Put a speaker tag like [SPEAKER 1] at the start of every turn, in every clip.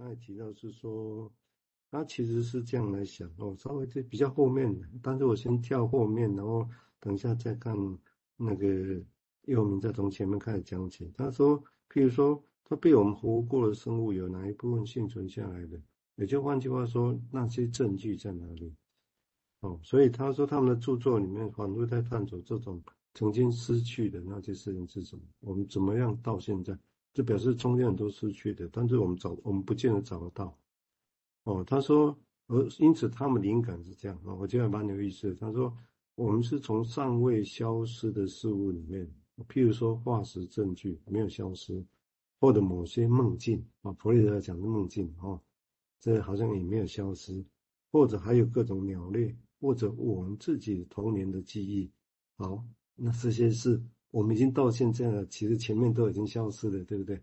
[SPEAKER 1] 他还提到是说，他其实是这样来想哦，稍微这比较后面的，但是我先跳后面，然后等一下再看那个佑铭再从前面开始讲起。他说，譬如说，他被我们活过的生物有哪一部分幸存下来的？也就换句话说，那些证据在哪里？哦，所以他说他们的著作里面反复在探索这种曾经失去的那些事情是什么，我们怎么样到现在？这表示中间很多失去的，但是我们找我们不见得找得到。哦，他说，而因此他们灵感是这样啊，我觉得蛮有意思。他说，我们是从尚未消失的事物里面，譬如说化石证据没有消失，或者某些梦境啊，弗雷德讲的梦境啊，这好像也没有消失，或者还有各种鸟类，或者我们自己童年的记忆。好，那这些是。我们已经到现在了，其实前面都已经消失了，对不对？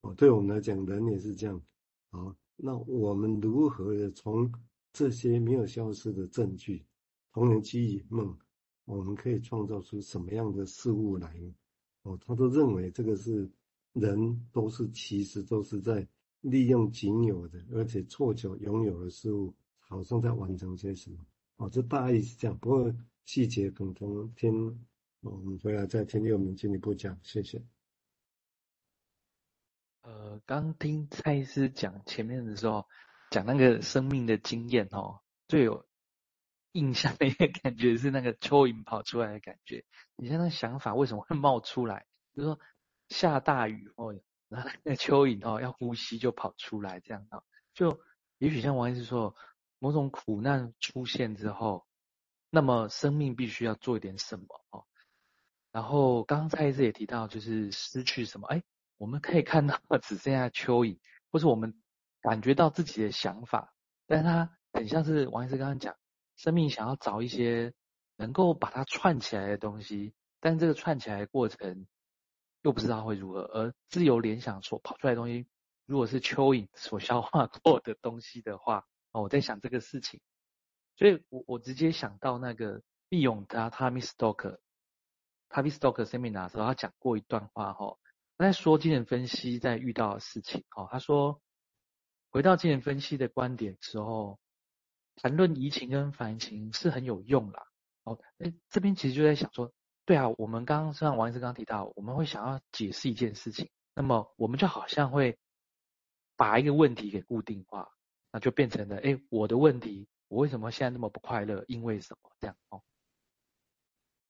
[SPEAKER 1] 哦，对我们来讲，人也是这样。好，那我们如何的从这些没有消失的证据、童年记忆、梦，我们可以创造出什么样的事物来呢？哦，他都认为这个是人都是其实都是在利用仅有的，而且错求拥有的事物，好像在完成些什么。哦，这大意是这样，不过细节可能从天。我们回来再听佑铭进一步讲，谢谢。
[SPEAKER 2] 呃，刚听蔡医师讲前面的时候，讲那个生命的经验哦，最有印象的一个感觉是那个蚯蚓跑出来的感觉。你像那想法为什么会冒出来？就是说下大雨哦，然后那个蚯蚓哦要呼吸就跑出来这样啊，就也许像王医师说，某种苦难出现之后，那么生命必须要做一点什么哦。然后刚刚蔡医师也提到，就是失去什么？哎，我们可以看到 只剩下蚯蚓，或是我们感觉到自己的想法，但是它很像是王医师刚刚讲，生命想要找一些能够把它串起来的东西，但这个串起来的过程又不知道会如何。而自由联想所跑出来的东西，如果是蚯蚓所消化过的东西的话，哦，我在想这个事情，所以我我直接想到那个毕永达他 Tavistock。Tavistock Seminar 的时候，他讲过一段话哈，他在说精神分析在遇到事情哈，他说回到精神分析的观点之后，谈论移情跟反情是很有用啦。哦，哎，这边其实就在想说，对啊，我们刚刚像王医师刚提到，我们会想要解释一件事情，那么我们就好像会把一个问题给固定化，那就变成了，哎，我的问题，我为什么现在那么不快乐？因为什么？这样。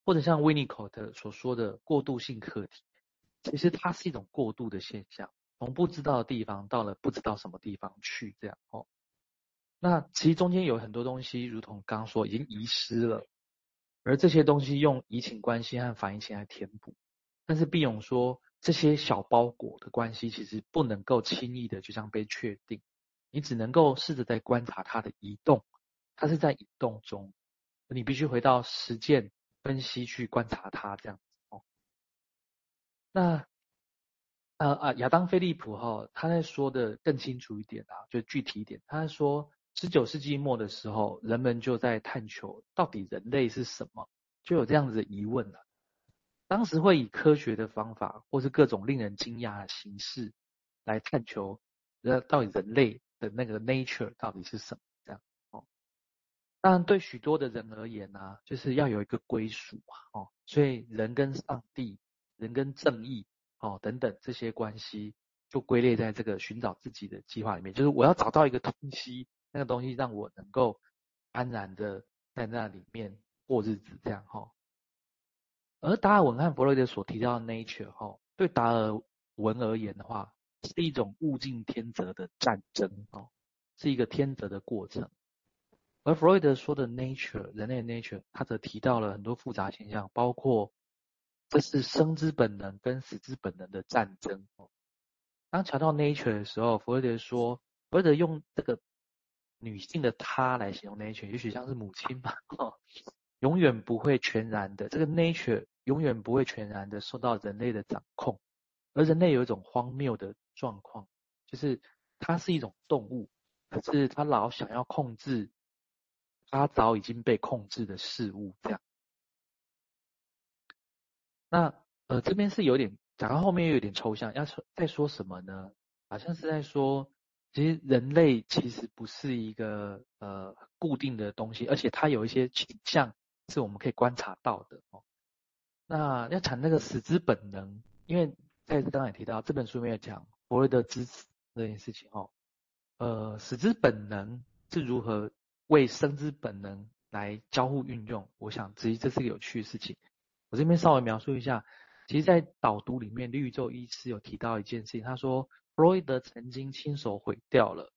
[SPEAKER 2] 或者像 Winnicott 所说的过渡性课题，其实它是一种过渡的现象，从不知道的地方到了不知道什么地方去，这样哦。那其实中间有很多东西，如同刚刚说，已经遗失了，而这些东西用移情关系和反移情来填补。但是毕勇说，这些小包裹的关系其实不能够轻易的就这样被确定，你只能够试着在观察它的移动，它是在移动中，你必须回到实践。分析去观察它这样子哦。那呃啊，亚当·菲利普哈、他在说的更清楚一点啊，就具体一点。他在说，十九世纪末的时候，人们就在探求到底人类是什么，就有这样子的疑问了。当时会以科学的方法，或是各种令人惊讶的形式来探求，呃，到底人类的那个 nature 到底是什么。当然，对许多的人而言呢、就是要有一个归属啊，哦，所以人跟上帝、人跟正义，哦，等等这些关系，就归类在这个寻找自己的计划里面。就是我要找到一个东西，那个东西让我能够安然的在那里面过日子，这样哈。而达尔文和弗洛伊德所提到的 nature，哈，对达尔文而言的话，是一种物竞天择的战争，哦，是一个天择的过程。而弗洛伊德说的 nature，人类 nature，他则提到了很多复杂现象，包括这是生之本能跟死之本能的战争。当讲到 nature 的时候，弗洛伊德说，弗洛伊德用这个女性的她来形容 nature，也许像是母亲吧，永远不会全然的，这个 nature 永远不会全然的受到人类的掌控，而人类有一种荒谬的状况，就是它是一种动物，可是它老想要控制。他早已经被控制的事物，这样。那呃，这边是有点讲到后面又有点抽象，要说在说什么呢？好像是在说其实人类其实不是一个呃固定的东西，而且它有一些倾向是我们可以观察到的哦。那要谈那个死之本能，因为在刚刚也提到这本书里面有讲弗洛伊德之死这件事情哦。呃，死之本能是如何为生之本能来交互运用？我想，其实这是个有趣的事情。我这边稍微描述一下，其实，在导读里面，绿洲医师有提到一件事情，他说。弗洛伊德曾经亲手毁掉了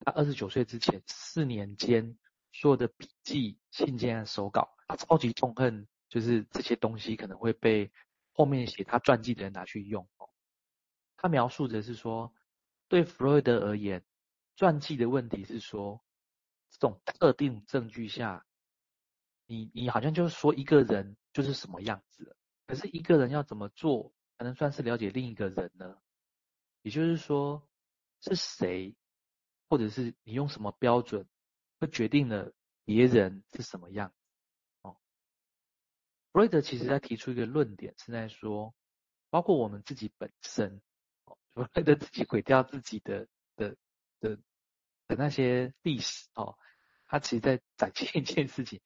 [SPEAKER 2] 他二十九岁之前四年间所有的笔记、信件和手稿。他超级痛恨，就是这些东西可能会被后面写他传记的人拿去用。他描述的是说，对弗洛伊德而言，传记的问题是说，这种特定证据下，你你好像就是说一个人就是什么样子，可是一个人要怎么做才能算是了解另一个人呢？也就是说，是谁，或者是你用什么标准，会决定了别人是什么样？哦，弗洛伊德其实在提出一个论点，是在说，包括我们自己本身，哦，弗洛伊德自己毁掉自己的的的的那些历史，哦，他其实在展现一件事情，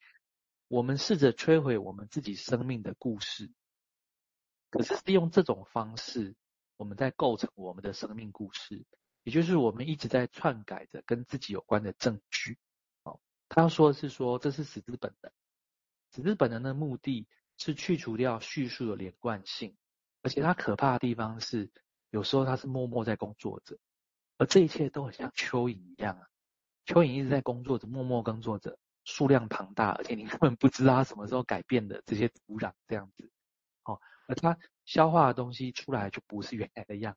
[SPEAKER 2] 我们试着摧毁我们自己生命的故事，可是利用这种方式。我们在构成我们的生命故事，也就是我们一直在篡改着跟自己有关的证据。哦，他说的是说，这是死之本能。死之本能的目的是去除掉叙述的连贯性，而且它可怕的地方是，有时候它是默默在工作着，而这一切都很像蚯蚓一样啊。蚯蚓一直在工作着，默默耕作着，数量庞大，而且你 根本不知道它什么时候改变的这些土壤这样子。哦，而它。消化的东西出来就不是原来的样。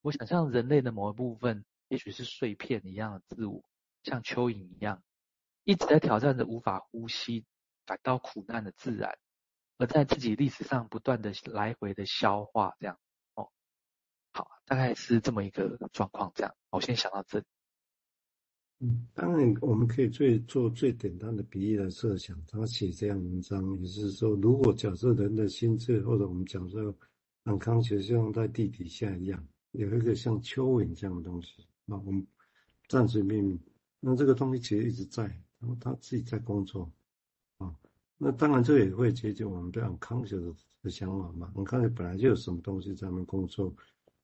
[SPEAKER 2] 我想象人类的某一部分，也许是碎片一样的自我，像蚯蚓一样，一直在挑战着无法呼吸、感到苦难的自然，而在自己历史上不断的来回的消化。这样，好，大概是这么一个状况。这样，我先想到这里。
[SPEAKER 1] 嗯，当然，我们可以最做最简单的比喻来设想，他写这样文章，也是说，如果假设人的心智，或者我们讲说，很康学像在地底下一样，有一个像蚯蚓这样的东西，那我们暂时命名，那这个东西其实一直在，然后他自己在工作，啊，那当然这也会接近我们对很康学的的想法嘛，很康学本来就有什么东西在那工作，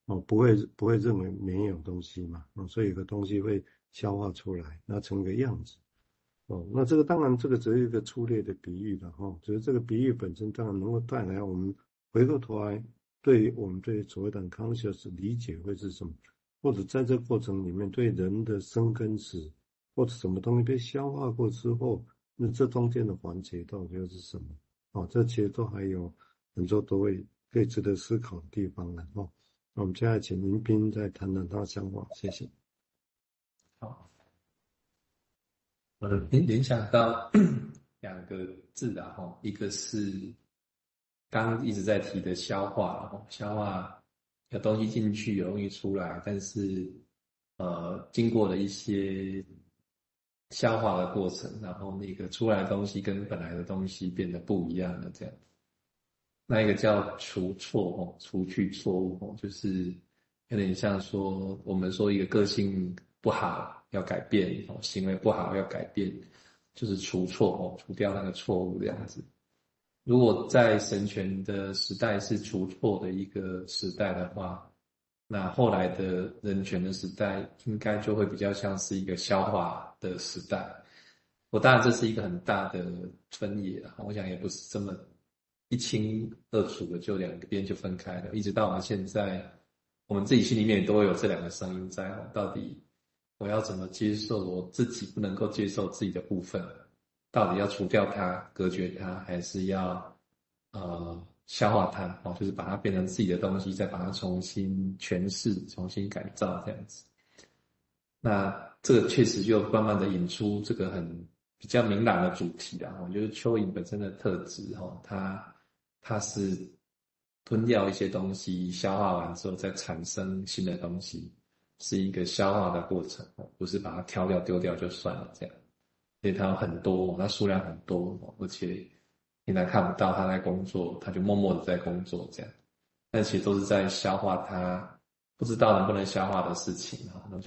[SPEAKER 1] 哦，不会不会认为没有东西嘛，哦，所以有个东西会。消化出来，那成个样子，哦，那这个当然这个只是一个粗略的比喻了哈，只是这个比喻本身当然能够带来我们回过头来，对于我们对所谓的 conscious 理解会是什么，或者在这过程里面对人的生跟死，或者什么东西被消化过之后，那这中间的环节到底又是什么？哦，这其实都还有很多都会可以值得思考的地方的哦。我们接下来请林斌再谈谈他的想法，谢谢。
[SPEAKER 3] 好，我联联想到 两个字的哈，一个是刚一直在提的消化，消化有东西进去，有东西出来，但是呃，经过了一些消化的过程，然后那个出来的东西跟本来的东西变得不一样了，这样。那一个叫除错哦，除去错误哦，就是有点像说我们说一个个性。不好要改变哦，行为不好要改变，就是除错哦，除掉那个错误这样子。如果在神权的时代是除错的一个时代的话，那后来的人权的时代应该就会比较像是一个消化的时代。我当然这是一个很大的分野，我想也不是这么一清二楚的就两边就分开了，一直到我们现在，我们自己心里面都会有这两个声音在，到底。我要怎么接受我自己不能够接受自己的部分？到底要除掉它、隔绝它，还是要呃消化它？哦，就是把它变成自己的东西，再把它重新诠释、重新改造这样子。那这个确实就慢慢的引出这个很比较明朗的主题啦。我觉得蚯蚓本身的特质，哈，它它是吞掉一些东西，消化完之后再产生新的东西。是一个消化的过程，不是把它挑掉丢掉就算了这样。所以它有很多，它数量很多，而且平常看不到它在工作，它就默默的在工作这样。但其实都是在消化它不知道能不能消化的事情，啊